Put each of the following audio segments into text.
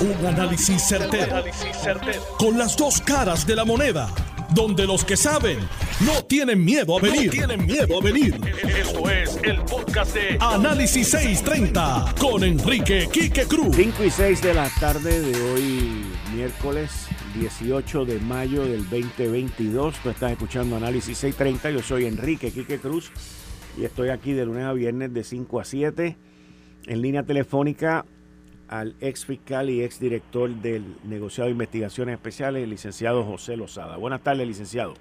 Un análisis certero, Con las dos caras de la moneda. Donde los que saben no tienen miedo a venir. tienen miedo a venir. Esto es el podcast de Análisis 630 con Enrique Quique Cruz. 5 y 6 de la tarde de hoy, miércoles 18 de mayo del 2022. Tú estás escuchando Análisis 630. Yo soy Enrique Quique Cruz y estoy aquí de lunes a viernes de 5 a 7 en línea telefónica al ex fiscal y ex director del negociado de investigaciones especiales, el licenciado José Lozada. Buenas tardes, licenciado.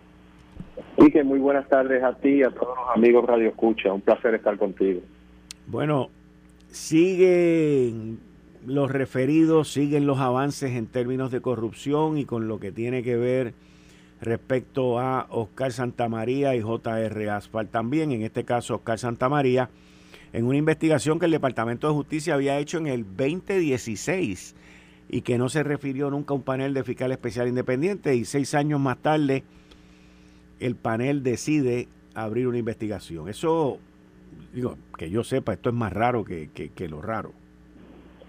Y que muy buenas tardes a ti y a todos los amigos Radio Escucha. Un placer estar contigo. Bueno, siguen los referidos, siguen los avances en términos de corrupción y con lo que tiene que ver respecto a Oscar Santamaría y JR Asfalt también, en este caso Oscar Santamaría en una investigación que el Departamento de Justicia había hecho en el 2016 y que no se refirió nunca a un panel de fiscal especial independiente y seis años más tarde el panel decide abrir una investigación. Eso, digo, que yo sepa, esto es más raro que, que lo raro.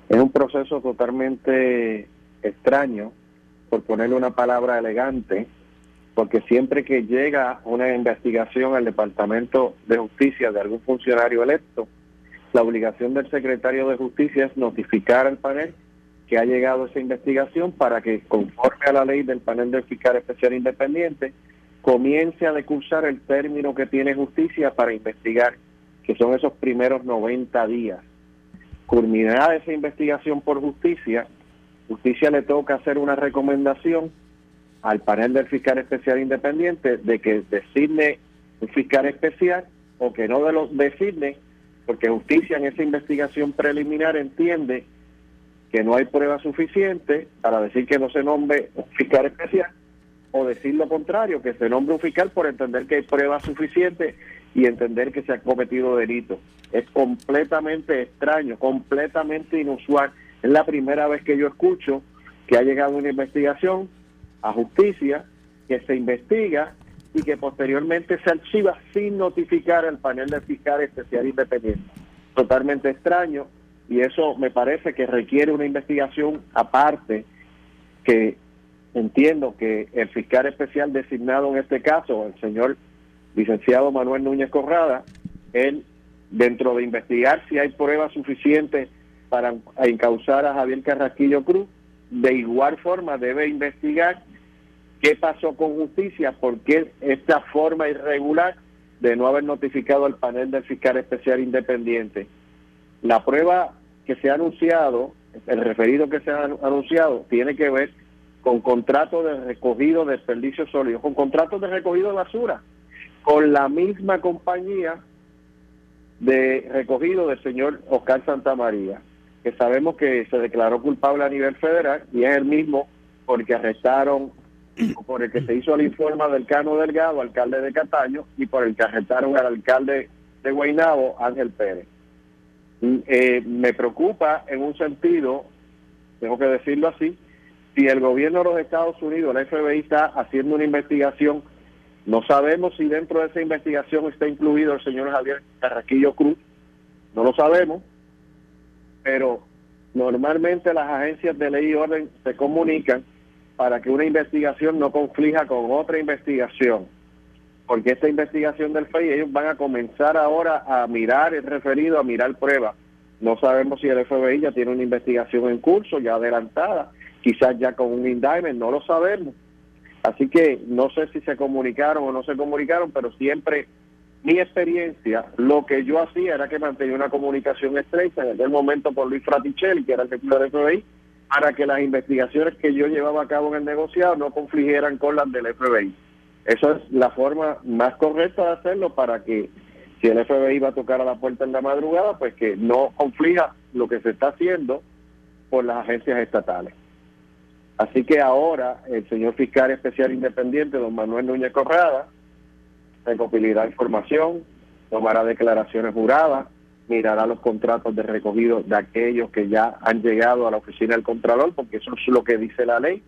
Es un proceso totalmente extraño, por ponerle una palabra elegante, porque siempre que llega una investigación al Departamento de Justicia de algún funcionario electo, la obligación del secretario de Justicia es notificar al panel que ha llegado esa investigación para que, conforme a la ley del panel de fiscal especial independiente, comience a decursar el término que tiene justicia para investigar, que son esos primeros 90 días. Culminada esa investigación por justicia, justicia le toca hacer una recomendación al panel del fiscal especial independiente de que designe un fiscal especial o que no de lo designe, porque justicia en esa investigación preliminar entiende que no hay prueba suficiente para decir que no se nombre un fiscal especial o decir lo contrario, que se nombre un fiscal por entender que hay prueba suficiente y entender que se ha cometido delito. Es completamente extraño, completamente inusual. Es la primera vez que yo escucho que ha llegado una investigación a justicia, que se investiga y que posteriormente se archiva sin notificar al panel de fiscal especial independiente. Totalmente extraño y eso me parece que requiere una investigación aparte que entiendo que el fiscal especial designado en este caso, el señor licenciado Manuel Núñez Corrada, él dentro de investigar si hay pruebas suficientes para encauzar a Javier Carrasquillo Cruz, de igual forma debe investigar qué pasó con justicia, por qué esta forma irregular de no haber notificado al panel del fiscal especial independiente. La prueba que se ha anunciado, el referido que se ha anunciado, tiene que ver con contratos de recogido de desperdicios sólidos, con contratos de recogido de basura, con la misma compañía de recogido del señor Oscar Santamaría, que sabemos que se declaró culpable a nivel federal y es el mismo porque arrestaron por el que se hizo el informe del Cano Delgado, alcalde de Cataño, y por el que arrestaron al alcalde de Guaynabo, Ángel Pérez. Mm, eh, me preocupa en un sentido, tengo que decirlo así, si el gobierno de los Estados Unidos, la FBI, está haciendo una investigación, no sabemos si dentro de esa investigación está incluido el señor Javier Carraquillo Cruz, no lo sabemos, pero normalmente las agencias de ley y orden se comunican para que una investigación no conflija con otra investigación. Porque esta investigación del FEI, ellos van a comenzar ahora a mirar el referido, a mirar pruebas. No sabemos si el FBI ya tiene una investigación en curso, ya adelantada, quizás ya con un indictment, no lo sabemos. Así que no sé si se comunicaron o no se comunicaron, pero siempre mi experiencia, lo que yo hacía era que mantenía una comunicación estrecha en aquel momento con Luis Fraticelli, que era el director del FBI, para que las investigaciones que yo llevaba a cabo en el negociado no confligieran con las del FBI. Esa es la forma más correcta de hacerlo para que si el FBI va a tocar a la puerta en la madrugada, pues que no conflija lo que se está haciendo por las agencias estatales. Así que ahora el señor fiscal especial independiente, don Manuel Núñez Corrada, recopilirá información, tomará declaraciones juradas, mirará los contratos de recogido de aquellos que ya han llegado a la oficina del Contralor, porque eso es lo que dice la ley.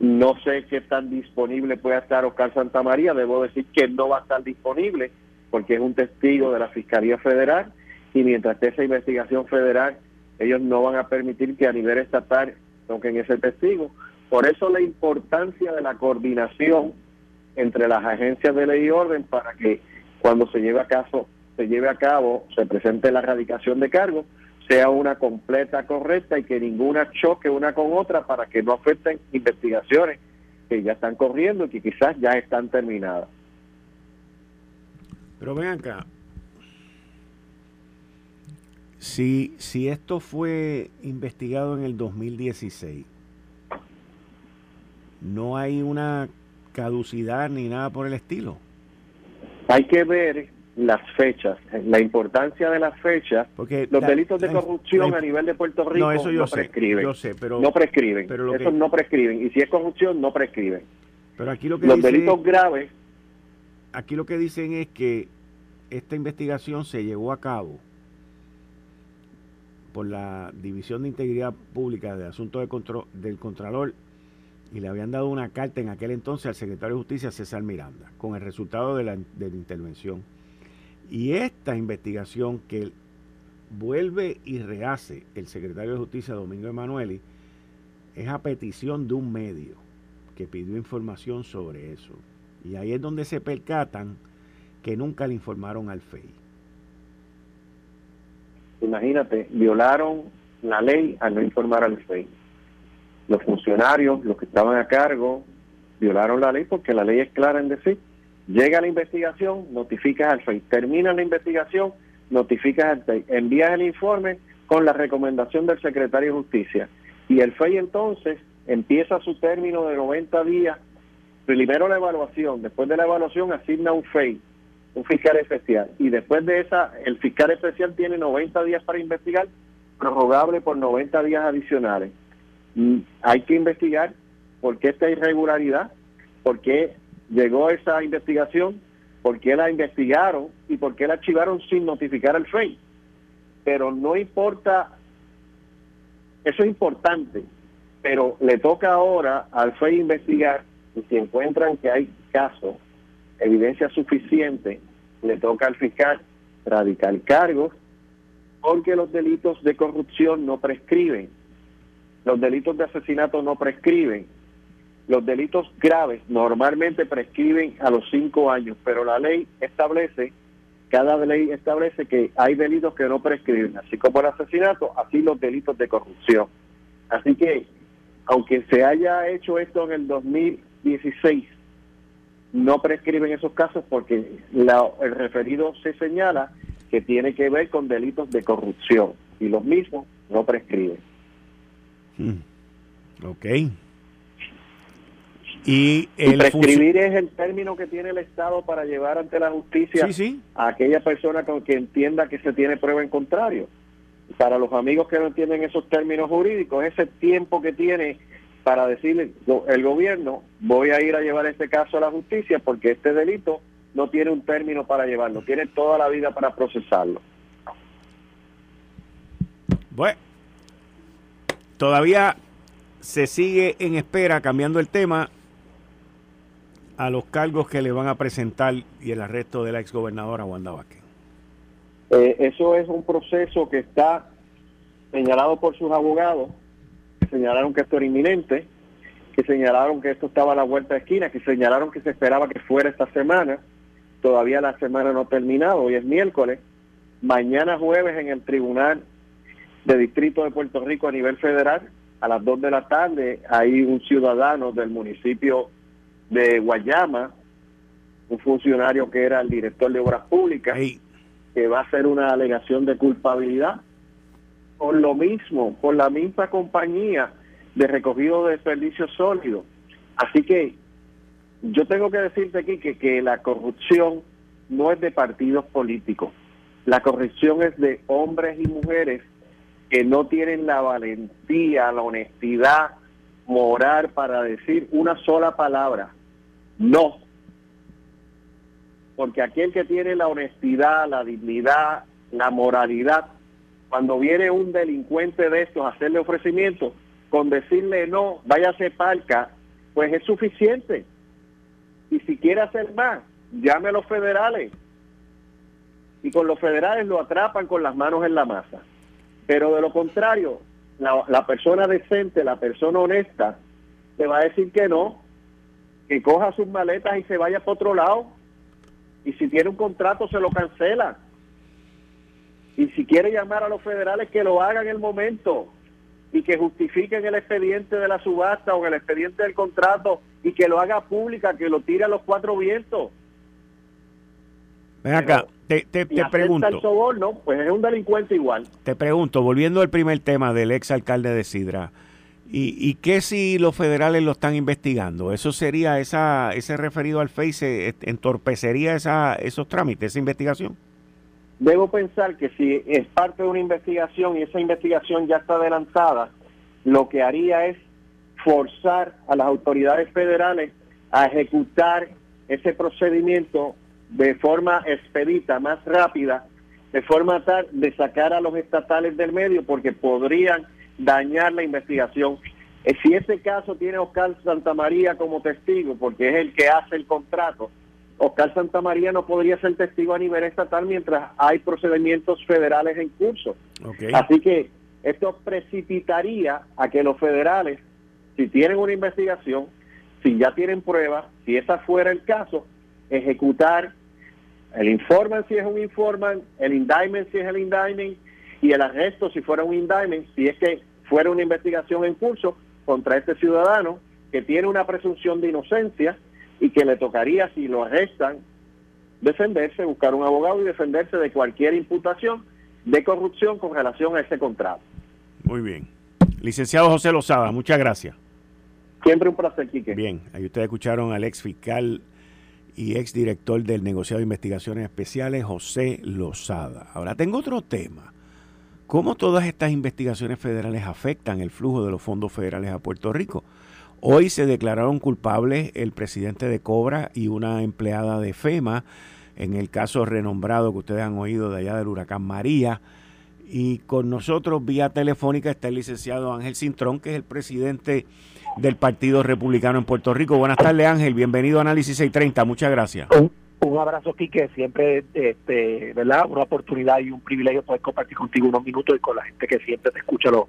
No sé qué tan disponible puede estar Oscar Santamaría, debo decir que no va a estar disponible porque es un testigo de la Fiscalía Federal y mientras esté esa investigación federal ellos no van a permitir que a nivel estatal toquen ese testigo. Por eso la importancia de la coordinación entre las agencias de ley y orden para que cuando se lleve a caso se lleve a cabo, se presente la erradicación de cargos, sea una completa, correcta y que ninguna choque una con otra para que no afecten investigaciones que ya están corriendo y que quizás ya están terminadas. Pero ven acá, si, si esto fue investigado en el 2016, no hay una caducidad ni nada por el estilo. Hay que ver las fechas, la importancia de las fechas, porque los delitos de corrupción a nivel de Puerto Rico no, eso yo prescriben. Yo sé, pero no prescriben. Pero Esos no prescriben y si es corrupción no prescriben. Pero aquí lo que los delitos graves. Aquí lo que dicen es que esta investigación se llevó a cabo por la División de Integridad Pública de Asuntos de Control, del Contralor y le habían dado una carta en aquel entonces al secretario de Justicia César Miranda con el resultado de la, de la intervención. Y esta investigación que vuelve y rehace el secretario de Justicia Domingo Emanueli es a petición de un medio que pidió información sobre eso. Y ahí es donde se percatan que nunca le informaron al FEI. Imagínate, violaron la ley al no informar al FEI. Los funcionarios, los que estaban a cargo, violaron la ley porque la ley es clara en decir, llega la investigación, notificas al FEI, termina la investigación, notificas al FEI, envías el informe con la recomendación del secretario de Justicia. Y el FEI entonces empieza su término de 90 días, primero la evaluación, después de la evaluación asigna un FEI un fiscal especial. Y después de esa, el fiscal especial tiene 90 días para investigar, prorrogable por 90 días adicionales. Mm, hay que investigar por qué esta irregularidad, por qué llegó esa investigación, por qué la investigaron y por qué la archivaron sin notificar al FEI. Pero no importa, eso es importante, pero le toca ahora al FEI investigar y si encuentran que hay casos evidencia suficiente, le toca al fiscal radicar cargos porque los delitos de corrupción no prescriben, los delitos de asesinato no prescriben, los delitos graves normalmente prescriben a los cinco años, pero la ley establece, cada ley establece que hay delitos que no prescriben, así como el asesinato, así los delitos de corrupción. Así que, aunque se haya hecho esto en el 2016, no prescriben esos casos porque el referido se señala que tiene que ver con delitos de corrupción y los mismos no prescriben. Hmm. Ok. Y, el prescribir es el término que tiene el Estado para llevar ante la justicia a aquella persona con que entienda que se tiene prueba en contrario. Para los amigos que no entienden esos términos jurídicos, ese tiempo que tiene para decirle, el gobierno, voy a ir a llevar este caso a la justicia porque este delito no tiene un término para llevarlo, tiene toda la vida para procesarlo. Bueno, todavía se sigue en espera, cambiando el tema, a los cargos que le van a presentar y el arresto de la exgobernadora Wanda Vázquez. Eh, eso es un proceso que está señalado por sus abogados señalaron que esto era inminente, que señalaron que esto estaba a la vuelta de esquina, que señalaron que se esperaba que fuera esta semana. Todavía la semana no ha terminado, hoy es miércoles. Mañana jueves en el Tribunal de Distrito de Puerto Rico a nivel federal, a las 2 de la tarde, hay un ciudadano del municipio de Guayama, un funcionario que era el director de Obras Públicas, que va a hacer una alegación de culpabilidad por lo mismo, por la misma compañía de recogido de desperdicios sólidos. Así que yo tengo que decirte aquí que, que la corrupción no es de partidos políticos. La corrupción es de hombres y mujeres que no tienen la valentía, la honestidad moral para decir una sola palabra, no. Porque aquel que tiene la honestidad, la dignidad, la moralidad, cuando viene un delincuente de estos a hacerle ofrecimiento, con decirle no, váyase palca, pues es suficiente. Y si quiere hacer más, llame a los federales. Y con los federales lo atrapan con las manos en la masa. Pero de lo contrario, la, la persona decente, la persona honesta, te va a decir que no, que coja sus maletas y se vaya para otro lado. Y si tiene un contrato, se lo cancela. Y si quiere llamar a los federales, que lo haga en el momento y que justifiquen el expediente de la subasta o el expediente del contrato y que lo haga pública, que lo tire a los cuatro vientos. Ven acá, te, te, te pregunto. El soborno, pues es un delincuente igual. Te pregunto, volviendo al primer tema del ex alcalde de Sidra, ¿y, y qué si los federales lo están investigando? ¿Eso sería, esa, ese referido al FACE, eh, entorpecería esa, esos trámites, esa investigación? Debo pensar que si es parte de una investigación y esa investigación ya está adelantada, lo que haría es forzar a las autoridades federales a ejecutar ese procedimiento de forma expedita, más rápida, de forma tal de sacar a los estatales del medio porque podrían dañar la investigación. Eh, si ese caso tiene Oscar Santamaría como testigo, porque es el que hace el contrato, Oscar Santamaría no podría ser testigo a nivel estatal mientras hay procedimientos federales en curso. Así que esto precipitaría a que los federales, si tienen una investigación, si ya tienen pruebas, si esa fuera el caso, ejecutar el informe si es un informe, el indictment si es el indictment y el arresto si fuera un indictment, si es que fuera una investigación en curso contra este ciudadano que tiene una presunción de inocencia y que le tocaría, si lo arrestan, defenderse, buscar un abogado y defenderse de cualquier imputación de corrupción con relación a ese contrato. Muy bien. Licenciado José Lozada, muchas gracias. Siempre un placer, Quique. Bien, ahí ustedes escucharon al ex fiscal y ex director del negociado de investigaciones especiales, José Lozada. Ahora tengo otro tema. ¿Cómo todas estas investigaciones federales afectan el flujo de los fondos federales a Puerto Rico? Hoy se declararon culpables el presidente de Cobra y una empleada de FEMA en el caso renombrado que ustedes han oído de allá del huracán María. Y con nosotros vía telefónica está el licenciado Ángel Cintrón, que es el presidente del Partido Republicano en Puerto Rico. Buenas tardes Ángel, bienvenido a Análisis 630, muchas gracias. Un, abrazo, Quique, siempre, este, ¿verdad? Una oportunidad y un privilegio poder compartir contigo unos minutos y con la gente que siempre te escucha los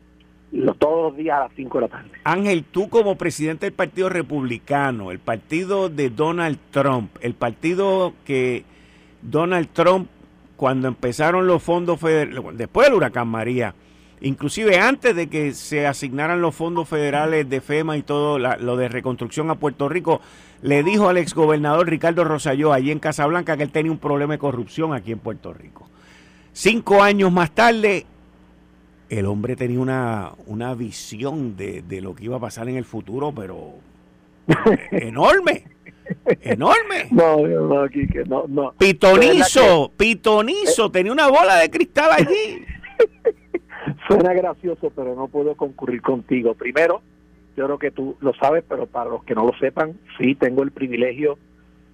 todos los días a las 5 de la tarde. Ángel, tú como presidente del Partido Republicano, el partido de Donald Trump, el partido que Donald Trump, cuando empezaron los fondos federales, después del huracán María, inclusive antes de que se asignaran los fondos federales de FEMA y todo lo de reconstrucción a Puerto Rico, le dijo al exgobernador Ricardo Rosselló allí en Casablanca que él tenía un problema de corrupción aquí en Puerto Rico. Cinco años más tarde, el hombre tenía una, una visión de, de lo que iba a pasar en el futuro, pero enorme. Enorme. No, no, no, no. Pitonizo, pitonizo, tenía una bola de cristal allí. Suena gracioso, pero no puedo concurrir contigo. Primero, yo creo que tú lo sabes, pero para los que no lo sepan, sí tengo el privilegio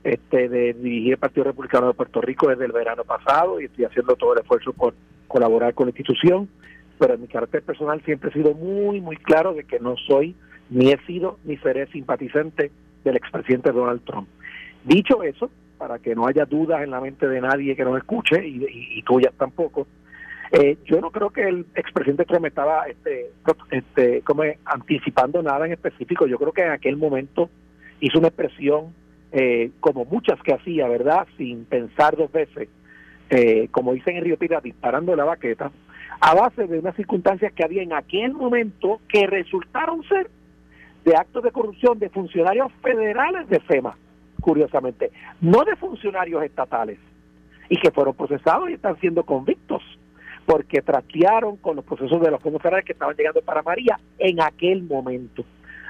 este de dirigir el Partido Republicano de Puerto Rico desde el verano pasado y estoy haciendo todo el esfuerzo por colaborar con la institución pero en mi carácter personal siempre he sido muy, muy claro de que no soy, ni he sido, ni seré simpatizante del expresidente Donald Trump. Dicho eso, para que no haya dudas en la mente de nadie que nos escuche, y, y, tuyas tampoco, eh, yo no creo que el expresidente Trump estaba este, este, como anticipando nada en específico. Yo creo que en aquel momento hizo una expresión, eh, como muchas que hacía, ¿verdad? Sin pensar dos veces, eh, como dicen en Río Pira, disparando la baqueta, a base de unas circunstancias que había en aquel momento que resultaron ser de actos de corrupción de funcionarios federales de FEMA, curiosamente, no de funcionarios estatales, y que fueron procesados y están siendo convictos, porque traquearon con los procesos de los fondos federales que estaban llegando para María en aquel momento.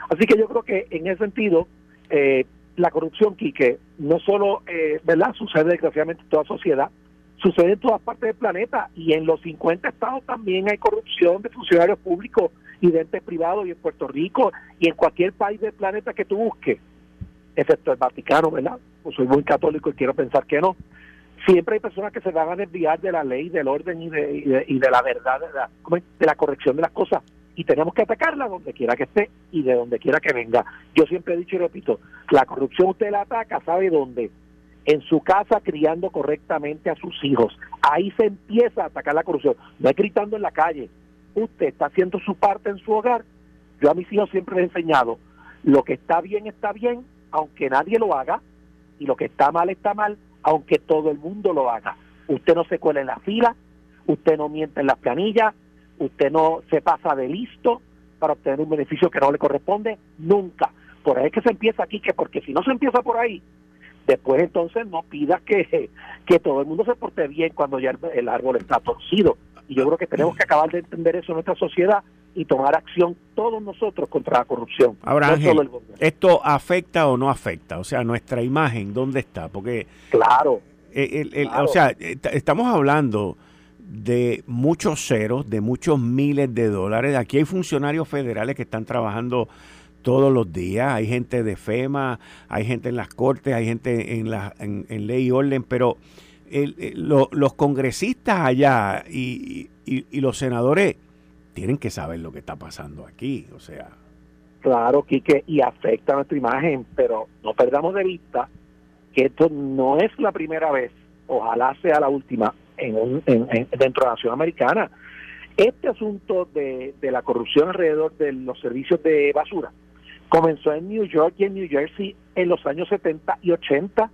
Así que yo creo que en ese sentido, eh, la corrupción, Quique, no solo eh, ¿verdad? sucede desgraciadamente en toda sociedad, sucede en todas partes del planeta y en los 50 estados también hay corrupción de funcionarios públicos y de entes privados y en Puerto Rico y en cualquier país del planeta que tú busques, excepto el Vaticano, ¿verdad? Pues soy muy católico y quiero pensar que no. Siempre hay personas que se van a desviar de la ley, del orden y de, y de, la verdad, de la, de la corrección de las cosas y tenemos que atacarla donde quiera que esté y de donde quiera que venga. Yo siempre he dicho y repito, la corrupción usted la ataca, ¿sabe dónde? en su casa criando correctamente a sus hijos. Ahí se empieza a atacar la corrupción. No es gritando en la calle, usted está haciendo su parte en su hogar. Yo a mis hijos siempre les he enseñado, lo que está bien está bien, aunque nadie lo haga, y lo que está mal está mal, aunque todo el mundo lo haga. Usted no se cuela en la fila, usted no miente en las planillas, usted no se pasa de listo para obtener un beneficio que no le corresponde, nunca. Por ahí es que se empieza aquí, que porque si no se empieza por ahí, después entonces no pidas que, que todo el mundo se porte bien cuando ya el, árbol está torcido. Y yo creo que tenemos que acabar de entender eso en nuestra sociedad y tomar acción todos nosotros contra la corrupción. Ahora, ¿esto afecta o no afecta? O sea, nuestra imagen, ¿dónde está? Porque... Claro. O sea, estamos hablando de muchos ceros, de muchos miles de dólares. Aquí hay funcionarios federales que están trabajando todos los días. Hay gente de FEMA, hay gente en las cortes, hay gente en, la, en, ley y orden, pero los congresistas allá y, los senadores tienen que saber lo que está pasando aquí. O sea. Claro, Quique, y afecta nuestra imagen, pero no perdamos de vista que esto no es la primera vez, ojalá sea la última, en, dentro de la nación americana. Este asunto de, la corrupción alrededor de los servicios de basura comenzó en New York y en New Jersey en los años 70 y 80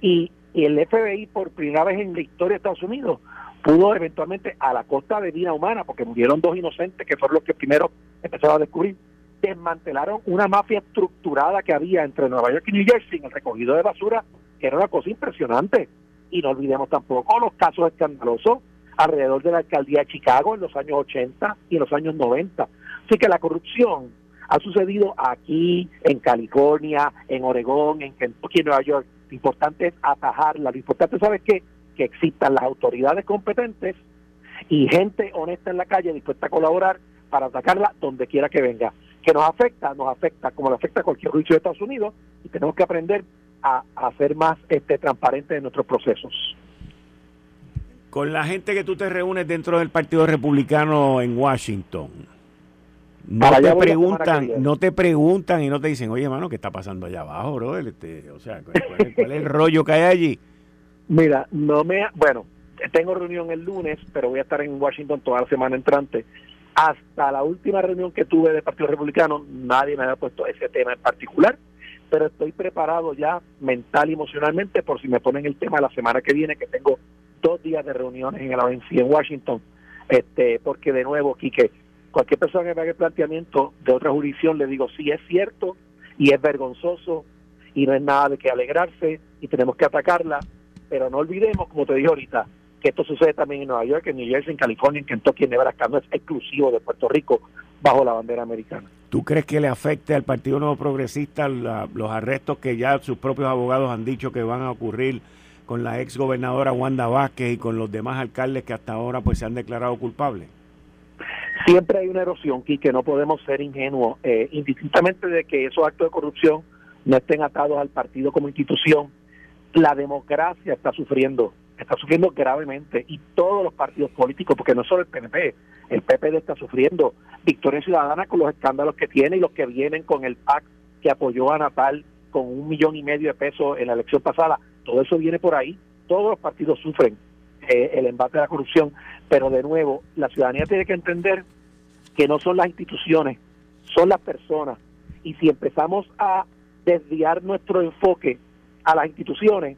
y, el FBI por primera vez en la historia de Estados Unidos pudo eventualmente a la costa de vida humana, porque murieron dos inocentes que fueron los que primero empezaron a descubrir, desmantelaron una mafia estructurada que había entre Nueva York y New Jersey en el recogido de basura, que era una cosa impresionante. Y no olvidemos tampoco los casos escandalosos alrededor de la alcaldía de Chicago en los años 80 y en los años 90. Así que la corrupción ha sucedido aquí, en California, en Oregón, en Kentucky, en Nueva York. Lo importante es atajarla. Lo importante, ¿sabes qué? Que existan las autoridades competentes y gente honesta en la calle dispuesta a colaborar para atacarla donde quiera que venga. Que nos afecta, nos afecta como le afecta a cualquier juicio de Estados Unidos y tenemos que aprender a, a ser más este, transparentes en nuestros procesos. Con la gente que tú te reúnes dentro del Partido Republicano en Washington, no te preguntan, no te preguntan y no te dicen, oye, hermano, ¿qué está pasando allá abajo, bro? Este, o sea, ¿cuál, es, el rollo que hay allí? Mira, no me, bueno, tengo reunión el lunes, pero voy a estar en Washington toda la semana entrante. Hasta la última reunión que tuve del Partido Republicano, nadie me había puesto ese tema en particular, pero estoy preparado ya mental y emocionalmente por si me ponen el tema la semana que viene, que tengo dos días de reuniones en el ONC en Washington, este, porque de nuevo, Quique, cualquier persona que me haga el planteamiento de otra jurisdicción, le digo, sí es cierto y es vergonzoso y no es nada de que alegrarse y tenemos que atacarla, pero no olvidemos, como te dije ahorita, que esto sucede también en Nueva York, en New Jersey, en California, en Kentucky, en Nebraska, no es exclusivo de Puerto Rico bajo la bandera americana. ¿Tú crees que le afecte al Partido Nuevo Progresista los arrestos que ya sus propios abogados han dicho que van a ocurrir con la ex gobernadora Wanda Vázquez y con los demás alcaldes que hasta ahora pues se han declarado culpables? Siempre hay una erosión, que no podemos ser ingenuos, eh, indistintamente de que esos actos de corrupción no estén atados al partido como institución. La democracia está sufriendo, está sufriendo gravemente, y todos los partidos políticos, porque no solo el PNP, el PPD está sufriendo. Victoria Ciudadana con los escándalos que tiene y los que vienen con el PAC que apoyó a Natal con un millón y medio de pesos en la elección pasada, todo eso viene por ahí, todos los partidos sufren eh, el embate de la corrupción. Pero de nuevo, la ciudadanía tiene que entender que no son las instituciones, son las personas. Y si empezamos a desviar nuestro enfoque a las instituciones,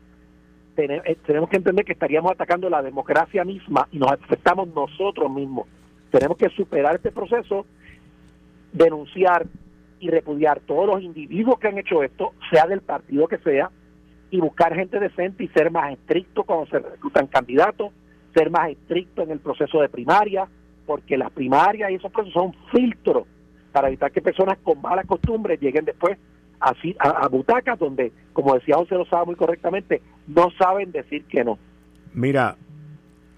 eh, tenemos que entender que estaríamos atacando la democracia misma y nos afectamos nosotros mismos. Tenemos que superar este proceso, denunciar y repudiar todos los individuos que han hecho esto, sea del partido que sea, y buscar gente decente y ser más estricto cuando se reclutan candidatos, ser más estricto en el proceso de primaria, porque las primarias y esos procesos son filtros para evitar que personas con malas costumbres lleguen después así a, butacas donde, como decía José lo sabe muy correctamente, no saben decir que no. Mira,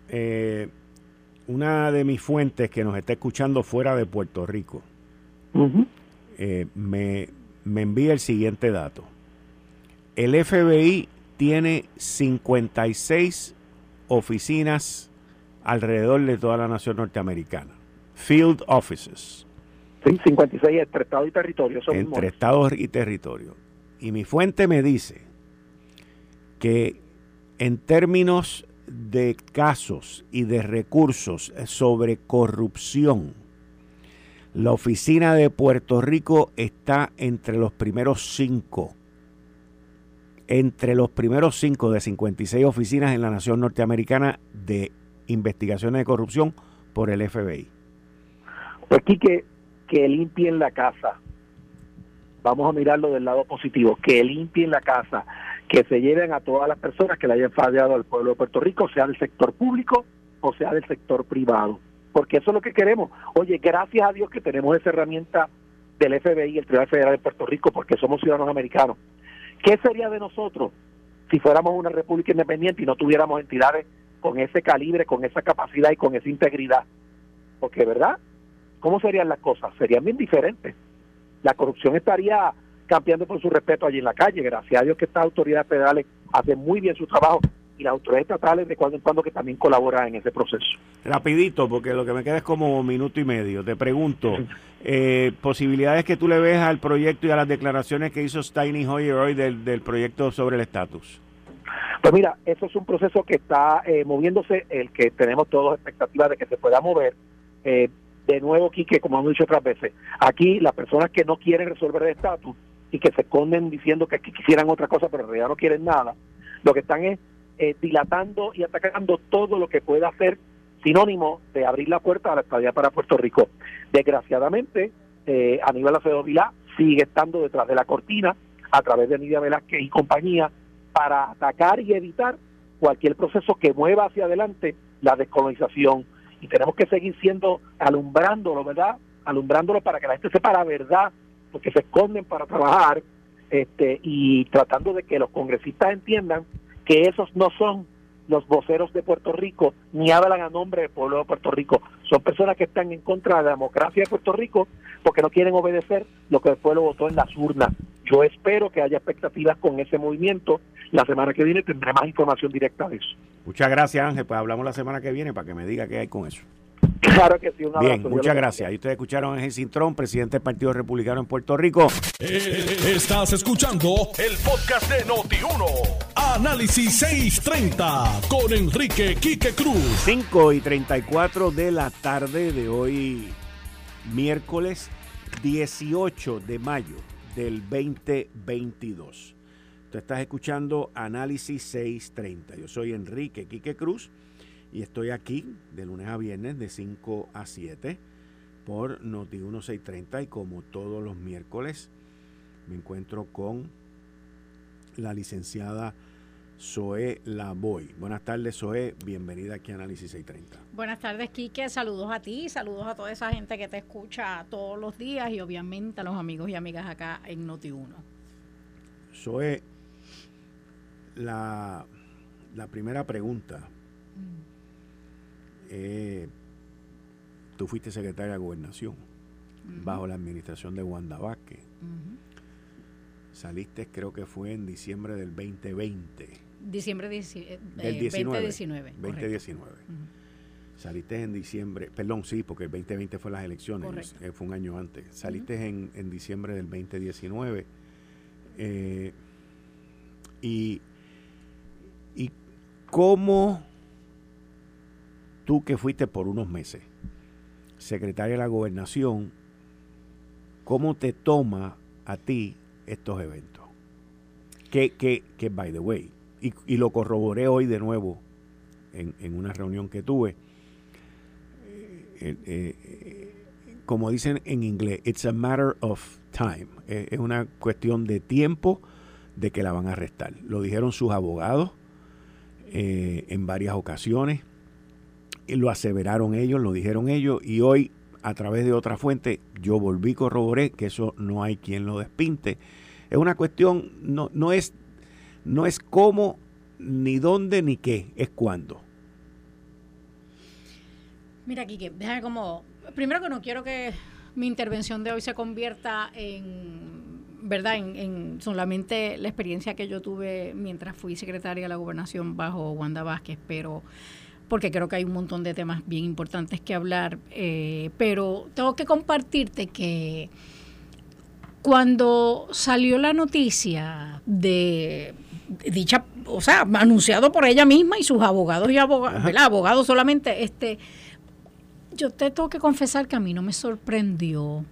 eh, una de mis fuentes que nos está escuchando fuera de Puerto Rico eh, me, me envía el siguiente dato. El FBI tiene 56 oficinas alrededor de toda la nación norteamericana. Field offices. Sí, 56 entre Estado y territorio. entre Estados y territorio. Y mi fuente me dice que en términos de casos y de recursos sobre corrupción, la oficina de Puerto Rico está entre los primeros cinco. Entre los primeros cinco de 56 oficinas en la nación norteamericana de investigaciones de corrupción por el FBI. Pues aquí que, limpien la casa. Vamos a mirarlo del lado positivo. Que limpien la casa. Que se lleven a todas las personas que le hayan fallado al pueblo de Puerto Rico, sea del sector público o sea del sector privado. Porque eso es lo que queremos. Oye, gracias a Dios que tenemos esa herramienta del FBI, el Tribunal Federal de Puerto Rico, porque somos ciudadanos americanos. ¿Qué sería de nosotros si fuéramos una república independiente y no tuviéramos entidades con ese calibre, con esa capacidad y con esa integridad? Porque, ¿verdad? ¿Cómo serían las cosas? Serían bien diferentes. La corrupción estaría cambiando por su respeto allí en la calle. Gracias a Dios que estas autoridades federales hacen muy bien su trabajo y las autoridades estatales de cuando en cuando que también colaboran en ese proceso. Rapidito, porque lo que me queda es como un minuto y medio. Te pregunto, eh, posibilidades que tú le ves al proyecto y a las declaraciones que hizo Steiny Hoyer hoy del, del proyecto sobre el estatus. Pues mira, eso es un proceso que está eh, moviéndose, el que tenemos todos expectativas de que se pueda mover. Eh, de nuevo, Quique, como hemos dicho otras veces, aquí las personas que no quieren resolver el estatus y que se esconden diciendo que quisieran otra cosa, pero en realidad no quieren nada, lo que están es eh, dilatando y atacando todo lo que pueda ser sinónimo de abrir la puerta a la estadía para Puerto Rico. Desgraciadamente, eh, Aníbal Acevedo Vilá sigue estando detrás de la cortina a través de Nidia Velázquez y compañía para atacar y evitar cualquier proceso que mueva hacia adelante la descolonización, y tenemos que seguir siendo alumbrándolo, ¿verdad? Alumbrándolo para que la gente sepa la verdad, porque se esconden para trabajar este y tratando de que los congresistas entiendan que esos no son los voceros de Puerto Rico ni hablan a nombre del pueblo de Puerto Rico. Son personas que están en contra de la democracia de Puerto Rico porque no quieren obedecer lo que el pueblo votó en las urnas. Yo espero que haya expectativas con ese movimiento. La semana que viene tendré más información directa de eso. Muchas gracias, Ángel. Pues hablamos la semana que viene para que me diga qué hay con eso. Claro que sí, un Bien, muchas gracias. Ahí ustedes escucharon a Ángel Cintrón, presidente del Partido Republicano en Puerto Rico. Eh, estás escuchando el podcast de Noti1. Análisis 630 con Enrique Quique Cruz. 5 y 34 de la tarde de hoy, miércoles 18 de mayo del 2022. Tú estás escuchando Análisis 630. Yo soy Enrique Quique Cruz y estoy aquí de lunes a viernes de 5 a 7 por Noti 1630 y como todos los miércoles me encuentro con la licenciada Zoe Lavoy. Buenas tardes, Zoe. Bienvenida aquí a Análisis 630. Buenas tardes, Quique. Saludos a ti, saludos a toda esa gente que te escucha todos los días y obviamente a los amigos y amigas acá en Noti1. Zoe, la, la primera pregunta. Eh, tú fuiste secretaria de Gobernación bajo la administración de Wanda Vázquez. Saliste, creo que fue en diciembre del 2020. Diciembre eh, del 2019. 2019. Saliste en diciembre, perdón, sí, porque el 2020 fue las elecciones, eh, fue un año antes. Saliste en, en, diciembre del 2019. y, y cómo tú que fuiste por unos meses secretaria de la gobernación, ¿cómo te toma a ti estos eventos? Que, que, que by the way, y, lo corroboré hoy de nuevo en, en una reunión que tuve, eh, eh, como dicen en inglés, it's a matter of time, es, una cuestión de tiempo de que la van a arrestar. Lo dijeron sus abogados eh, en varias ocasiones lo aseveraron ellos, lo dijeron ellos, y hoy a través de otra fuente yo volví corroboré que eso no hay quien lo despinte. Es una cuestión, no, no, es, no es cómo, ni dónde, ni qué, es cuándo. Mira, Kike, déjame como. Primero que no quiero que mi intervención de hoy se convierta en. ¿Verdad? En, en solamente la experiencia que yo tuve mientras fui secretaria de la gobernación bajo Wanda Vázquez, pero porque creo que hay un montón de temas bien importantes que hablar, eh, pero tengo que compartirte que cuando salió la noticia de dicha, o sea, anunciado por ella misma y sus abogados y abogados, Abogados solamente, este, yo te tengo que confesar que a mí no me sorprendió.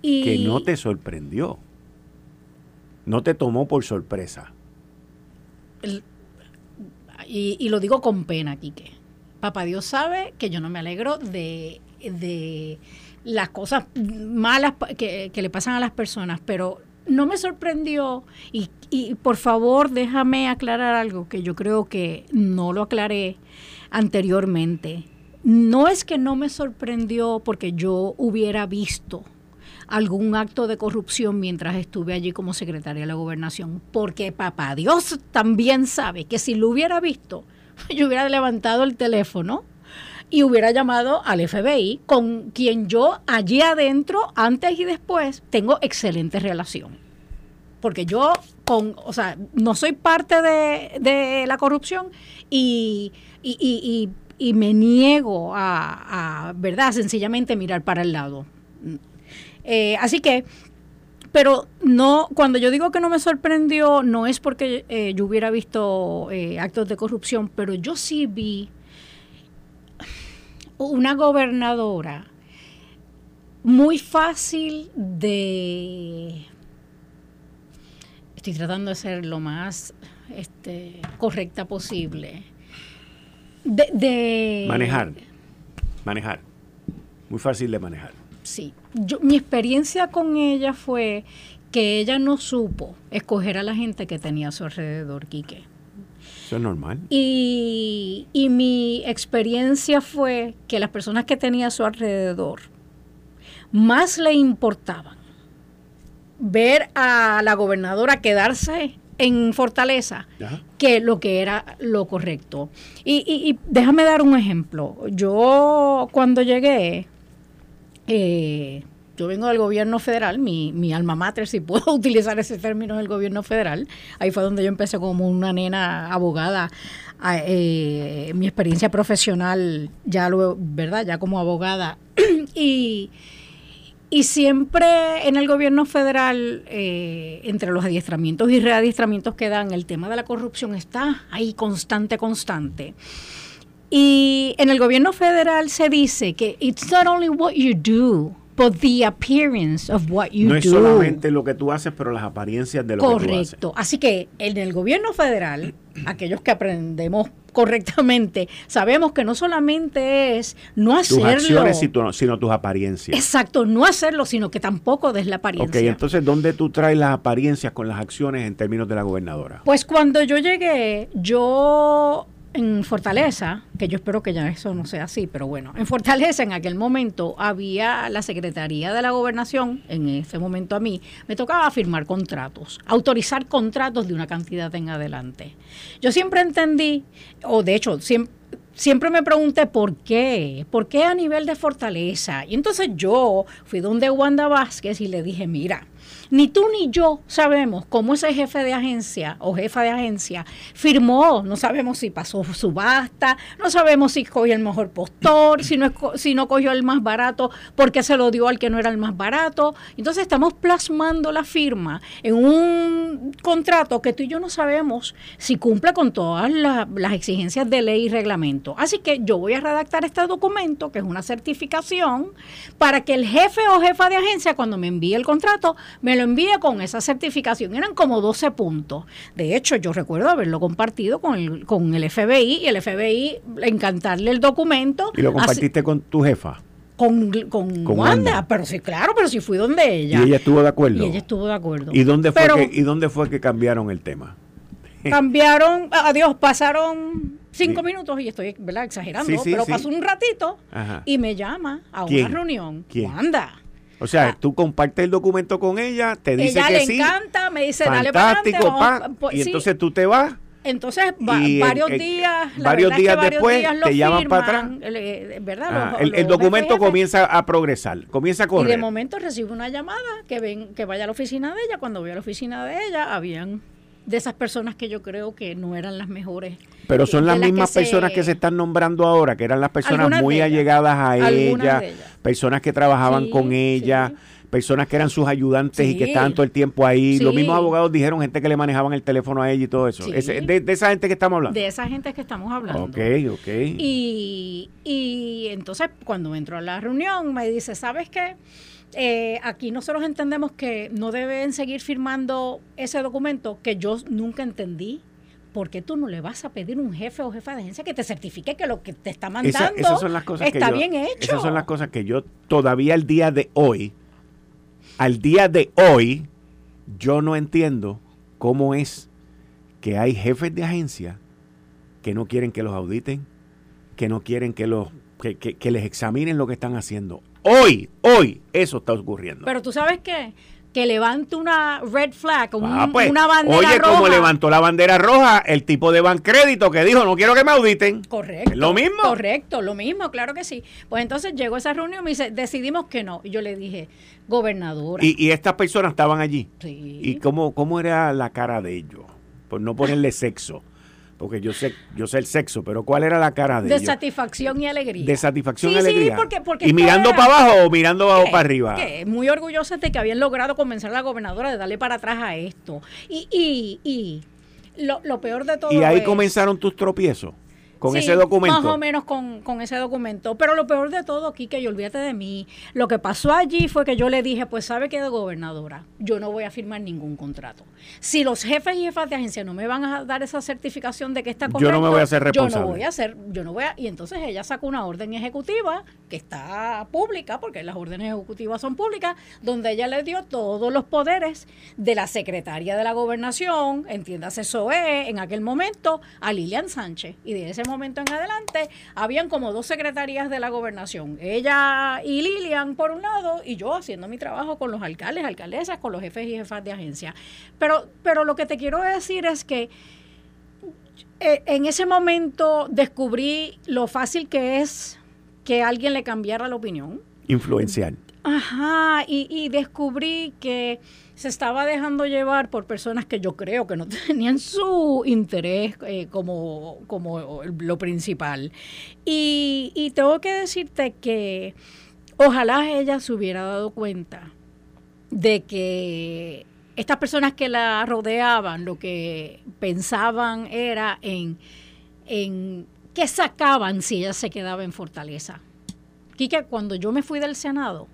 Y, que no te sorprendió. No te tomó por sorpresa. y, lo digo con pena, Quique. Papá Dios sabe que yo no me alegro de, de las cosas malas que, que, le pasan a las personas, pero no me sorprendió y, y por favor déjame aclarar algo que yo creo que no lo aclaré anteriormente. No es que no me sorprendió porque yo hubiera visto algún acto de corrupción mientras estuve allí como secretaria de la gobernación, porque papá Dios también sabe que si lo hubiera visto, yo hubiera levantado el teléfono y hubiera llamado al FBI, con quien yo allí adentro, antes y después, tengo excelente relación. Porque yo, con, o sea, no soy parte de, la corrupción y, y, y, me niego a, a, ¿verdad?, sencillamente mirar para el lado. Eh, así que, pero no, cuando yo digo que no me sorprendió, no es porque eh, yo hubiera visto eh, actos de corrupción, pero yo sí vi una gobernadora muy fácil de estoy tratando de ser lo más este, correcta posible de, manejar manejar muy fácil de manejar. Sí yo mi experiencia con ella fue que ella no supo escoger a la gente que tenía a su alrededor Quique eso es normal. Y, mi experiencia fue que las personas que tenía a su alrededor más le importaban ver a la gobernadora quedarse en Fortaleza que lo que era lo correcto. Y, y, déjame dar un ejemplo. Yo cuando llegué, eh, yo vengo del gobierno federal, mi, alma mater, si puedo utilizar ese término del gobierno federal, ahí fue donde yo empecé como una nena abogada, eh, mi experiencia profesional ya luego, ¿verdad? Ya como abogada. y, y siempre en el gobierno federal, eh, entre los adiestramientos y readiestramientos que dan, el tema de la corrupción está ahí constante, constante. Y en el gobierno federal se dice que it's not only what you do, but the appearance of what you no es solamente lo que tú haces, pero las apariencias de lo que tú haces. Correcto. Así que en el gobierno federal, aquellos que aprendemos correctamente, sabemos que no solamente es no hacerlo. Tus acciones, sino tus apariencias. Exacto, no hacerlo, sino que tampoco des la apariencia. Ok, entonces, ¿dónde tú traes las apariencias con las acciones en términos de la gobernadora? Pues cuando yo llegué, yo en Fortaleza, que yo espero que ya eso no sea así, pero bueno, en Fortaleza en aquel momento había la Secretaría de la Gobernación, en ese momento a mí, me tocaba firmar contratos, autorizar contratos de una cantidad en adelante. Yo siempre entendí, o de hecho, siempre, me pregunté por qué, por qué a nivel de Fortaleza. Y entonces yo fui donde Wanda Vázquez y le dije, mira, ni tú ni yo sabemos cómo ese jefe de agencia o jefa de agencia firmó, no sabemos si pasó subasta, no sabemos si cogió el mejor postor, si no, si no cogió el más barato porque se lo dio al que no era el más barato. Entonces estamos plasmando la firma en un contrato que tú y yo no sabemos si cumple con todas las exigencias de ley y reglamento. Así que yo voy a redactar este documento, que es una certificación, para que el jefe o jefa de agencia, cuando me envíe el contrato, me lo envía con esa certificación. Eran como 12 puntos. De hecho, yo recuerdo haberlo compartido con el, con el FBI y el FBI encantarle el documento. ¿Y lo compartiste con tu jefa? Con, con, Wanda, pero sí, claro, pero sí fui donde ella. ¿Y ella estuvo de acuerdo? Y ella estuvo de acuerdo. ¿Y dónde fue, que, ¿y dónde fue que cambiaron el tema? Cambiaron, adiós, pasaron cinco minutos y estoy ¿verdad? exagerando, pero pasó un ratito y me llama a una reunión. ¿Quién? Wanda. O sea, ah. tú compartes el documento con ella, te dice ella que le encanta, me dice, dale para adelante. y entonces tú te vas. Entonces, varios días, varios días después te llaman para atrás. ¿verdad? el, documento comienza a progresar, comienza a correr. Y de momento recibo una llamada que ven que vaya a la oficina de ella. Cuando voy a la oficina de ella, habían de esas personas que yo creo que no eran las mejores. Pero son las mismas personas que se están nombrando ahora, que eran las personas muy allegadas a ella, personas que trabajaban con ella, personas que eran sus ayudantes y que estaban todo el tiempo ahí. Los mismos abogados dijeron gente que le manejaban el teléfono a ella y todo eso. de, esa gente que estamos hablando. De esa gente que estamos hablando. Ok, ok. Y, y entonces cuando entró a la reunión me dice, ¿sabes qué? Eh, aquí nosotros entendemos que no deben seguir firmando ese documento que yo nunca entendí. ¿Por qué tú no le vas a pedir un jefe o jefa de agencia que te certifique que lo que te está mandando está bien hecho? Esas son las cosas que yo todavía al día de hoy, al día de hoy, yo no entiendo cómo es que hay jefes de agencia que no quieren que los auditen, que no quieren que los que les examinen lo que están haciendo. Hoy, hoy, eso está ocurriendo. Pero tú sabes qué? que levante una red flag, ah, pues, una bandera roja. Oye, como levantó la bandera roja el tipo de bancrédito que dijo, no quiero que me auditen. Correcto. lo mismo? Correcto, lo mismo, claro que sí. Pues entonces llegó esa reunión y me dice, decidimos que no. Y yo le dije, gobernadora. ¿Y, estas personas estaban allí? Sí. ¿Y cómo, cómo era la cara de ellos? Por no ponerle sexo porque yo sé, yo sé el sexo, pero ¿cuál era la cara de, de satisfacción y alegría. De satisfacción y alegría. Sí, porque, porque y mirando para abajo o mirando para arriba. Que muy orgullosa de que habían logrado convencer a la gobernadora de darle para atrás a esto. Y, y, y lo, lo peor de todo. Y ahí comenzaron tus tropiezos con ese documento. Más o menos con, ese documento. Pero lo peor de todo, aquí, que yo olvídate de mí, lo que pasó allí fue que yo le dije, pues sabe que de gobernadora, yo no voy a firmar ningún contrato. Si los jefes y jefas de agencia no me van a dar esa certificación de que está correcto, yo no me voy a hacer responsable. Yo no voy a hacer, yo no voy a, y entonces ella sacó una orden ejecutiva que está pública, porque las órdenes ejecutivas son públicas, donde ella le dio todos los poderes de la secretaria de la gobernación, entiéndase SOE, en aquel momento, a Lilian Sánchez. Y de ese momento en adelante, habían como dos secretarías de la gobernación. Ella y Lilian por un lado, y yo haciendo mi trabajo con los alcaldes, alcaldesas, con los jefes y jefas de agencia. Pero, pero lo que te quiero decir es que eh, en ese momento descubrí lo fácil que es que alguien le cambiara la opinión. Influencial. Ajá, y, y descubrí que se estaba dejando llevar por personas que yo creo que no tenían su interés eh, como, como lo principal. Y, y tengo que decirte que ojalá ella se hubiera dado cuenta de que estas personas que la rodeaban lo que pensaban era en, en qué sacaban si ella se quedaba en Fortaleza. Quique, cuando yo me fui del Senado,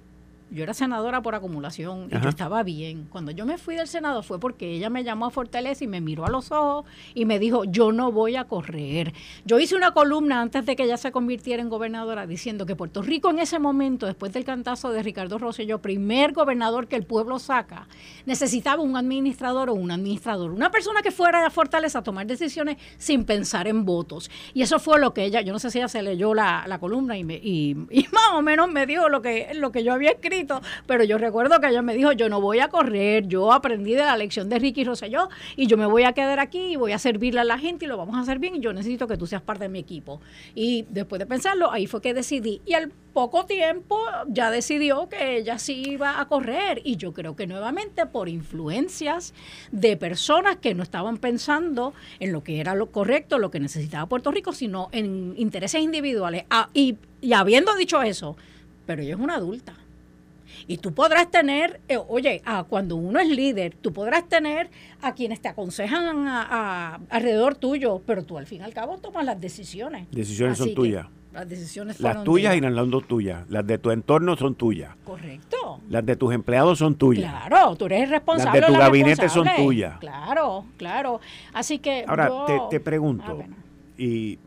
yo era senadora por acumulación y yo estaba bien. Cuando yo me fui del Senado fue porque ella me llamó a Fortaleza y me miró a los ojos y me dijo, yo no voy a correr. Yo hice una columna antes de que ella se convirtiera en gobernadora diciendo que Puerto Rico en ese momento, después del cantazo de Ricardo Rosselló, primer gobernador que el pueblo saca, necesitaba un administrador o un administrador, una persona que fuera a Fortaleza a tomar decisiones sin pensar en votos. Y eso fue lo que ella, yo no sé si ella se leyó la, columna y, me, y, y más o menos me dijo lo que, lo que yo había escrito pero yo recuerdo que ella me dijo, yo no voy a correr, yo aprendí de la lección de Ricky Rosselló y yo me voy a quedar aquí y voy a servirle a la gente y lo vamos a hacer bien y yo necesito que tú seas parte de mi equipo. Y después de pensarlo, ahí fue que decidí. Y al poco tiempo ya decidió que ella sí iba a correr y yo creo que nuevamente por influencias de personas que no estaban pensando en lo que era lo correcto, lo que necesitaba Puerto Rico, sino en intereses individuales. Ah, y, y habiendo dicho eso, pero ella es una adulta. Y tú podrás tener, eh, oye, cuando uno es líder, tú podrás tener a quienes te aconsejan a, alrededor tuyo, pero tú al fin y al cabo tomas las decisiones. Decisiones son tuyas. Las decisiones Las tuyas y las no tuyas. Las de tu entorno son tuyas. Correcto. Las de tus empleados son tuyas. Claro, tú eres responsable. Las de tu gabinete son tuyas. Claro, claro. Así que. Ahora, te, pregunto, ah, y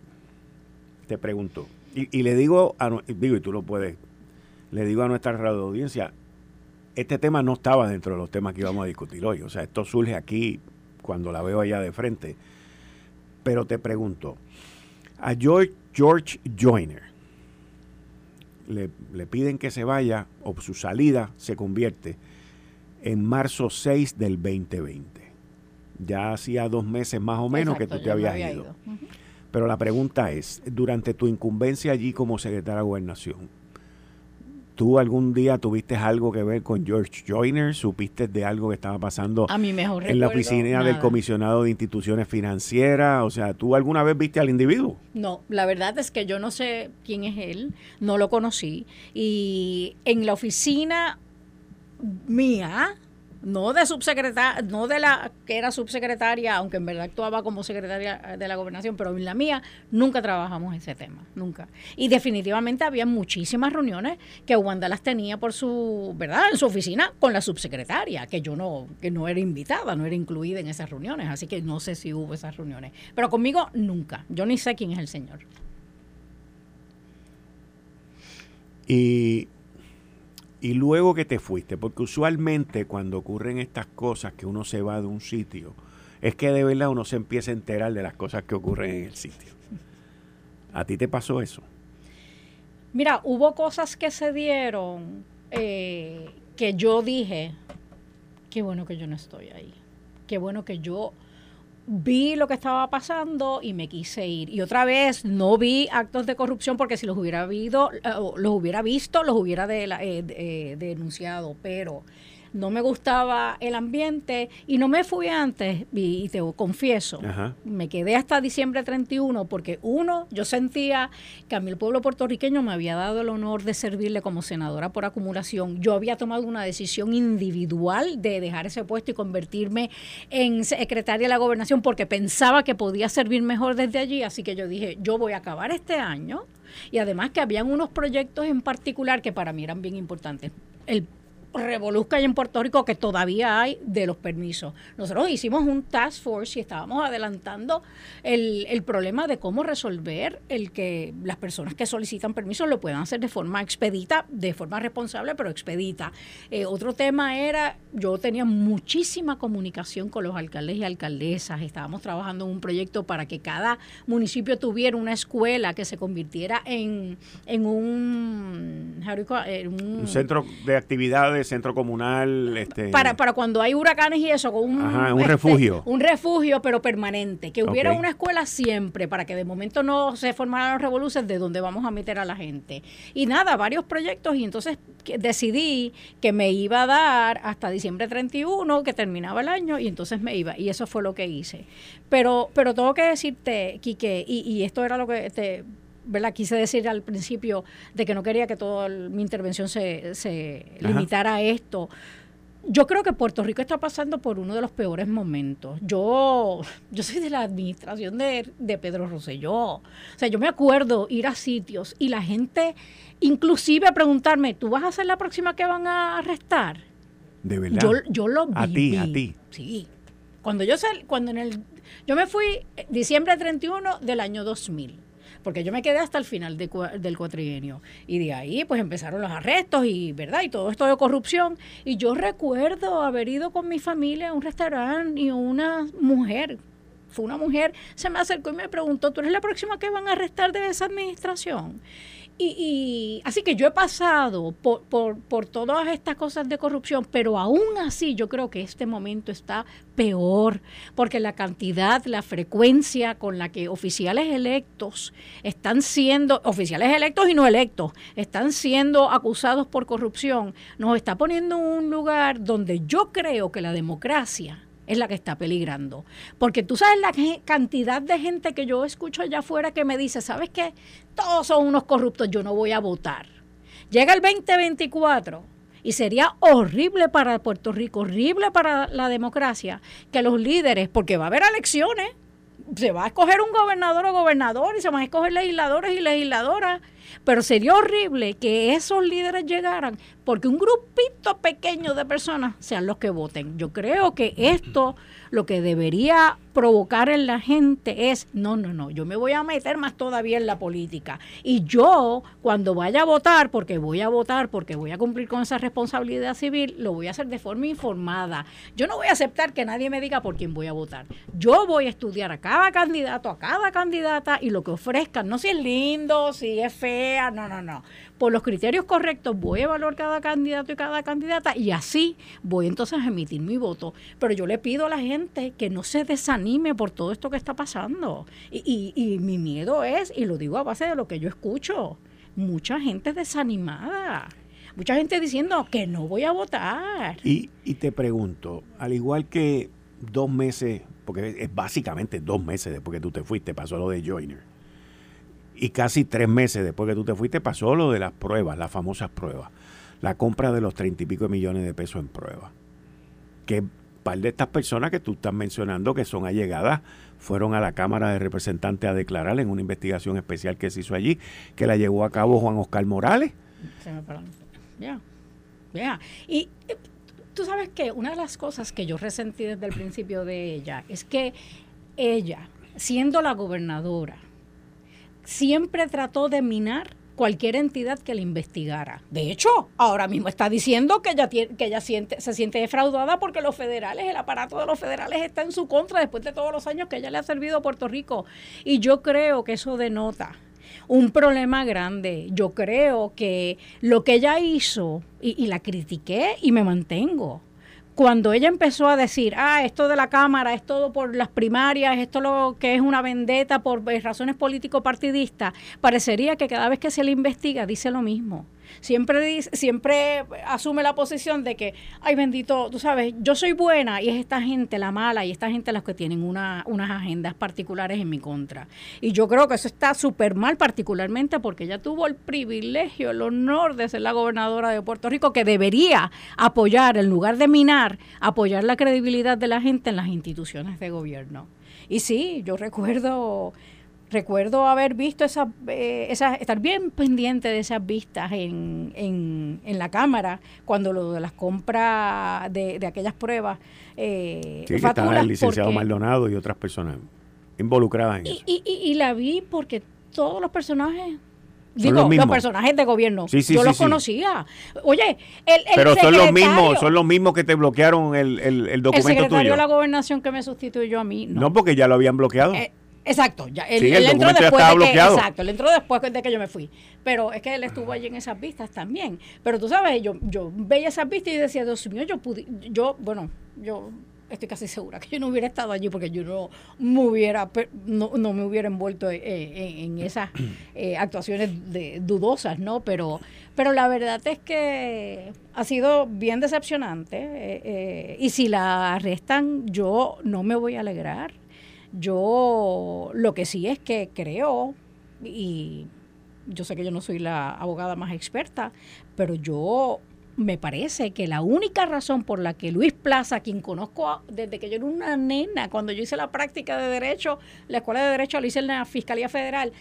te pregunto, y, y, le digo, a, digo, y tú lo puedes le digo a nuestra radio audiencia, este tema no estaba dentro de los temas que íbamos a discutir hoy. O sea, esto surge aquí cuando la veo allá de frente. Pero te pregunto, a George, George Joyner le, le, piden que se vaya o su salida se convierte en marzo 6 del 2020. Ya hacía dos meses más o menos que tú te habías ido. Pero la pregunta es, durante tu incumbencia allí como secretaria de gobernación, ¿Tú algún día tuviste algo que ver con George Joyner? ¿Supiste de algo que estaba pasando en la oficina del comisionado de instituciones financieras? O sea, ¿tú alguna vez viste al individuo? No, la verdad es que yo no sé quién es él, no lo conocí. Y en la oficina mía, no de subsecretaria, no de la que era subsecretaria, aunque en verdad actuaba como secretaria de la gobernación, pero en la mía nunca trabajamos ese tema, nunca. Y definitivamente había muchísimas reuniones que Wanda las tenía por su, ¿verdad? En su oficina con la subsecretaria, que yo no, que no era invitada, no era incluida en esas reuniones, así que no sé si hubo esas reuniones. Pero conmigo nunca, yo ni sé quién es el señor. Y y luego que te fuiste, porque usualmente cuando ocurren estas cosas que uno se va de un sitio, es que de verdad uno se empieza a enterar de las cosas que ocurren en el sitio. ¿A ti te pasó eso? Mira, hubo cosas que se dieron eh, que yo dije, qué bueno que yo no estoy ahí, qué bueno que yo vi lo que estaba pasando y me quise ir. Y otra vez no vi actos de corrupción porque si los hubiera habido, eh, los hubiera visto, los hubiera eh, eh, denunciado, pero no me gustaba el ambiente y no me fui antes, y, te confieso, me quedé hasta diciembre 31 porque uno, yo sentía que a mí el pueblo puertorriqueño me había dado el honor de servirle como senadora por acumulación. Yo había tomado una decisión individual de dejar ese puesto y convertirme en secretaria de la gobernación porque pensaba que podía servir mejor desde allí, así que yo dije, yo voy a acabar este año y además que habían unos proyectos en particular que para mí eran bien importantes. El revoluzca en Puerto Rico que todavía hay de los permisos. Nosotros hicimos un task force y estábamos adelantando el, el, problema de cómo resolver el que las personas que solicitan permisos lo puedan hacer de forma expedita, de forma responsable, pero expedita. Eh, otro tema era, yo tenía muchísima comunicación con los alcaldes y alcaldesas, estábamos trabajando en un proyecto para que cada municipio tuviera una escuela que se convirtiera en, en un, un centro de actividades centro comunal. Este... Para, para cuando hay huracanes y eso, con un, un este, refugio. Un refugio, pero permanente. Que hubiera una escuela siempre, para que de momento no se formaran los revoluciones de donde vamos a meter a la gente. Y nada, varios proyectos, y entonces decidí que me iba a dar hasta diciembre 31, que terminaba el año, y entonces me iba. Y eso fue lo que hice. Pero, pero tengo que decirte, Quique, y, y esto era lo que te ¿verdad? quise decir al principio de que no quería que toda mi intervención se, se limitara a esto. Yo creo que Puerto Rico está pasando por uno de los peores momentos. Yo, yo soy de la administración de, de Pedro Rosselló. O sea, yo me acuerdo ir a sitios y la gente, inclusive a preguntarme, ¿tú vas a ser la próxima que van a arrestar? De verdad. Yo, yo lo vi. A ti, a ti. Sí. Cuando yo sal, cuando en el, yo me fui diciembre 31 del año 2000 porque yo me quedé hasta el final del cuatrienio. Y de ahí pues empezaron los arrestos y, ¿verdad? Y todo esto de corrupción. Y yo recuerdo haber ido con mi familia a un restaurante y una mujer, fue una mujer, se me acercó y me preguntó, ¿tú eres la próxima que van a arrestar de esa administración? Y, así que yo he pasado por, por, por, todas estas cosas de corrupción, pero aún así yo creo que este momento está peor, porque la cantidad, la frecuencia con la que oficiales electos están siendo, oficiales electos y no electos, están siendo acusados por corrupción, nos está poniendo en un lugar donde yo creo que la democracia es la que está peligrando. Porque tú sabes la cantidad de gente que yo escucho allá afuera que me dice, ¿sabes qué? Todos son unos corruptos, yo no voy a votar. Llega el 2024 y sería horrible para Puerto Rico, horrible para la democracia, que los líderes, porque va a haber elecciones, se va a escoger un gobernador o gobernador y se van a escoger legisladores y legisladoras pero sería horrible que esos líderes llegaran porque un grupito pequeño de personas sean los que voten. Yo creo que esto lo que debería provocar en la gente es, no, no, no, yo me voy a meter más todavía en la política. Y yo, cuando vaya a votar, porque voy a votar, porque voy a cumplir con esa responsabilidad civil, lo voy a hacer de forma informada. Yo no voy a aceptar que nadie me diga por quién voy a votar. Yo voy a estudiar a cada candidato, a cada candidata y lo que ofrezcan, no si es lindo, si es no, no, no por los criterios correctos voy a evaluar cada candidato y cada candidata y así voy entonces a emitir mi voto. Pero yo le pido a la gente que no se desanime por todo esto que está pasando. Y, y, mi miedo es, y lo digo a base de lo que yo escucho, mucha gente desanimada. Mucha gente diciendo que no voy a votar. Y, y te pregunto, al igual que dos meses, porque es básicamente dos meses después que tú te fuiste, pasó lo de Joiner y casi tres meses después que tú te fuiste pasó lo de las pruebas, las famosas pruebas. la compra de los treinta y pico de millones de pesos en prueba. Que par de estas personas que tú estás mencionando que son allegadas fueron a la Cámara de Representantes a declarar en una investigación especial que se hizo allí, que la llevó a cabo Juan Oscar Morales. Ya, ya. Y eh, tú sabes que una de las cosas que yo resentí desde el principio de ella es que ella, siendo la gobernadora, siempre trató de minar cualquier entidad que le investigara. De hecho, ahora mismo está diciendo que ella, que ella siente, se siente defraudada porque los federales, el aparato de los federales está en su contra después de todos los años que ella le ha servido a Puerto Rico. Y yo creo que eso denota un problema grande. Yo creo que lo que ella hizo, y, y la critiqué y me mantengo, cuando ella empezó a decir, ah, esto de la Cámara es todo por las primarias, esto lo que es una vendetta por eh, razones político-partidistas, parecería que cada vez que se le investiga dice lo mismo siempre siempre asume la posición de que, ay bendito, tú sabes, yo soy buena y es esta gente la mala y esta gente las que tienen una, unas agendas particulares en mi contra. Y yo creo que eso está súper mal, particularmente porque ella tuvo el privilegio, el honor de ser la gobernadora de Puerto Rico, que debería apoyar, en lugar de minar, apoyar la credibilidad de la gente en las instituciones de gobierno. Y sí, yo recuerdo recuerdo haber visto esas, eh, estar bien pendiente de esas vistas en, en, la Cámara cuando lo de las compras de, aquellas pruebas. Eh, sí, que estaba el licenciado Maldonado y otras personas involucradas en eso. Y, y, la vi porque todos los personajes Digo, los, personajes de gobierno. yo los conocía. Oye, el, Pero son los mismos, son los mismos que te bloquearon el, el, documento el secretario de la gobernación que me sustituyó a mí. No, porque ya lo habían bloqueado. Eh, Exacto, ya, él, entró después de que, exacto, él entró después de que yo me fui. Pero es que él estuvo allí en esas vistas también. Pero tú sabes, yo, yo veía esas vistas y decía, Dios mío, yo pude, yo, bueno, yo estoy casi segura que yo no hubiera estado allí porque yo no me hubiera no, no me hubiera envuelto en, esas eh, actuaciones de, dudosas no pero pero la verdad es que ha sido bien decepcionante eh, eh, y si la arrestan yo no me voy a alegrar yo lo que sí es que creo, y yo sé que yo no soy la abogada más experta, pero yo me parece que la única razón por la que Luis Plaza, quien conozco desde que yo era una nena, cuando yo hice la práctica de Derecho, la Escuela de Derecho lo hice en la Fiscalía Federal,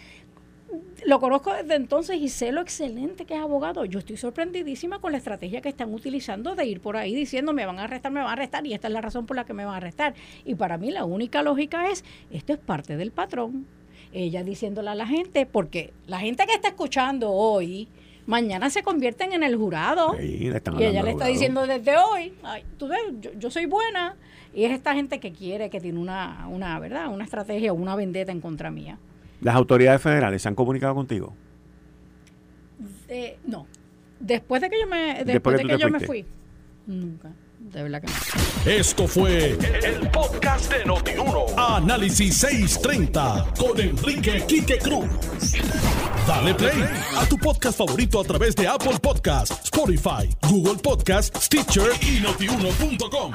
lo conozco desde entonces y sé lo excelente que es abogado. Yo estoy sorprendidísima con la estrategia que están utilizando de ir por ahí diciendo me van a arrestar, me van a arrestar y esta es la razón por la que me van a arrestar. Y para mí la única lógica es, esto es parte del patrón. Ella diciéndole a la gente, porque la gente que está escuchando hoy, mañana se convierten en el jurado. y ella le está diciendo desde hoy, tú ves, yo, soy buena. Y es esta gente que quiere, que tiene una, una, ¿verdad? Una estrategia, una vendetta en contra mía. ¿Las autoridades federales se han comunicado contigo? no. Después de que yo me, después, de que yo me fui, nunca. De verdad que no. Esto fue el, podcast de Notiuno. Análisis 630 con Enrique Quique Cruz. Dale play a tu podcast favorito a través de Apple Podcasts, Spotify, Google Podcasts, Stitcher y notiuno.com.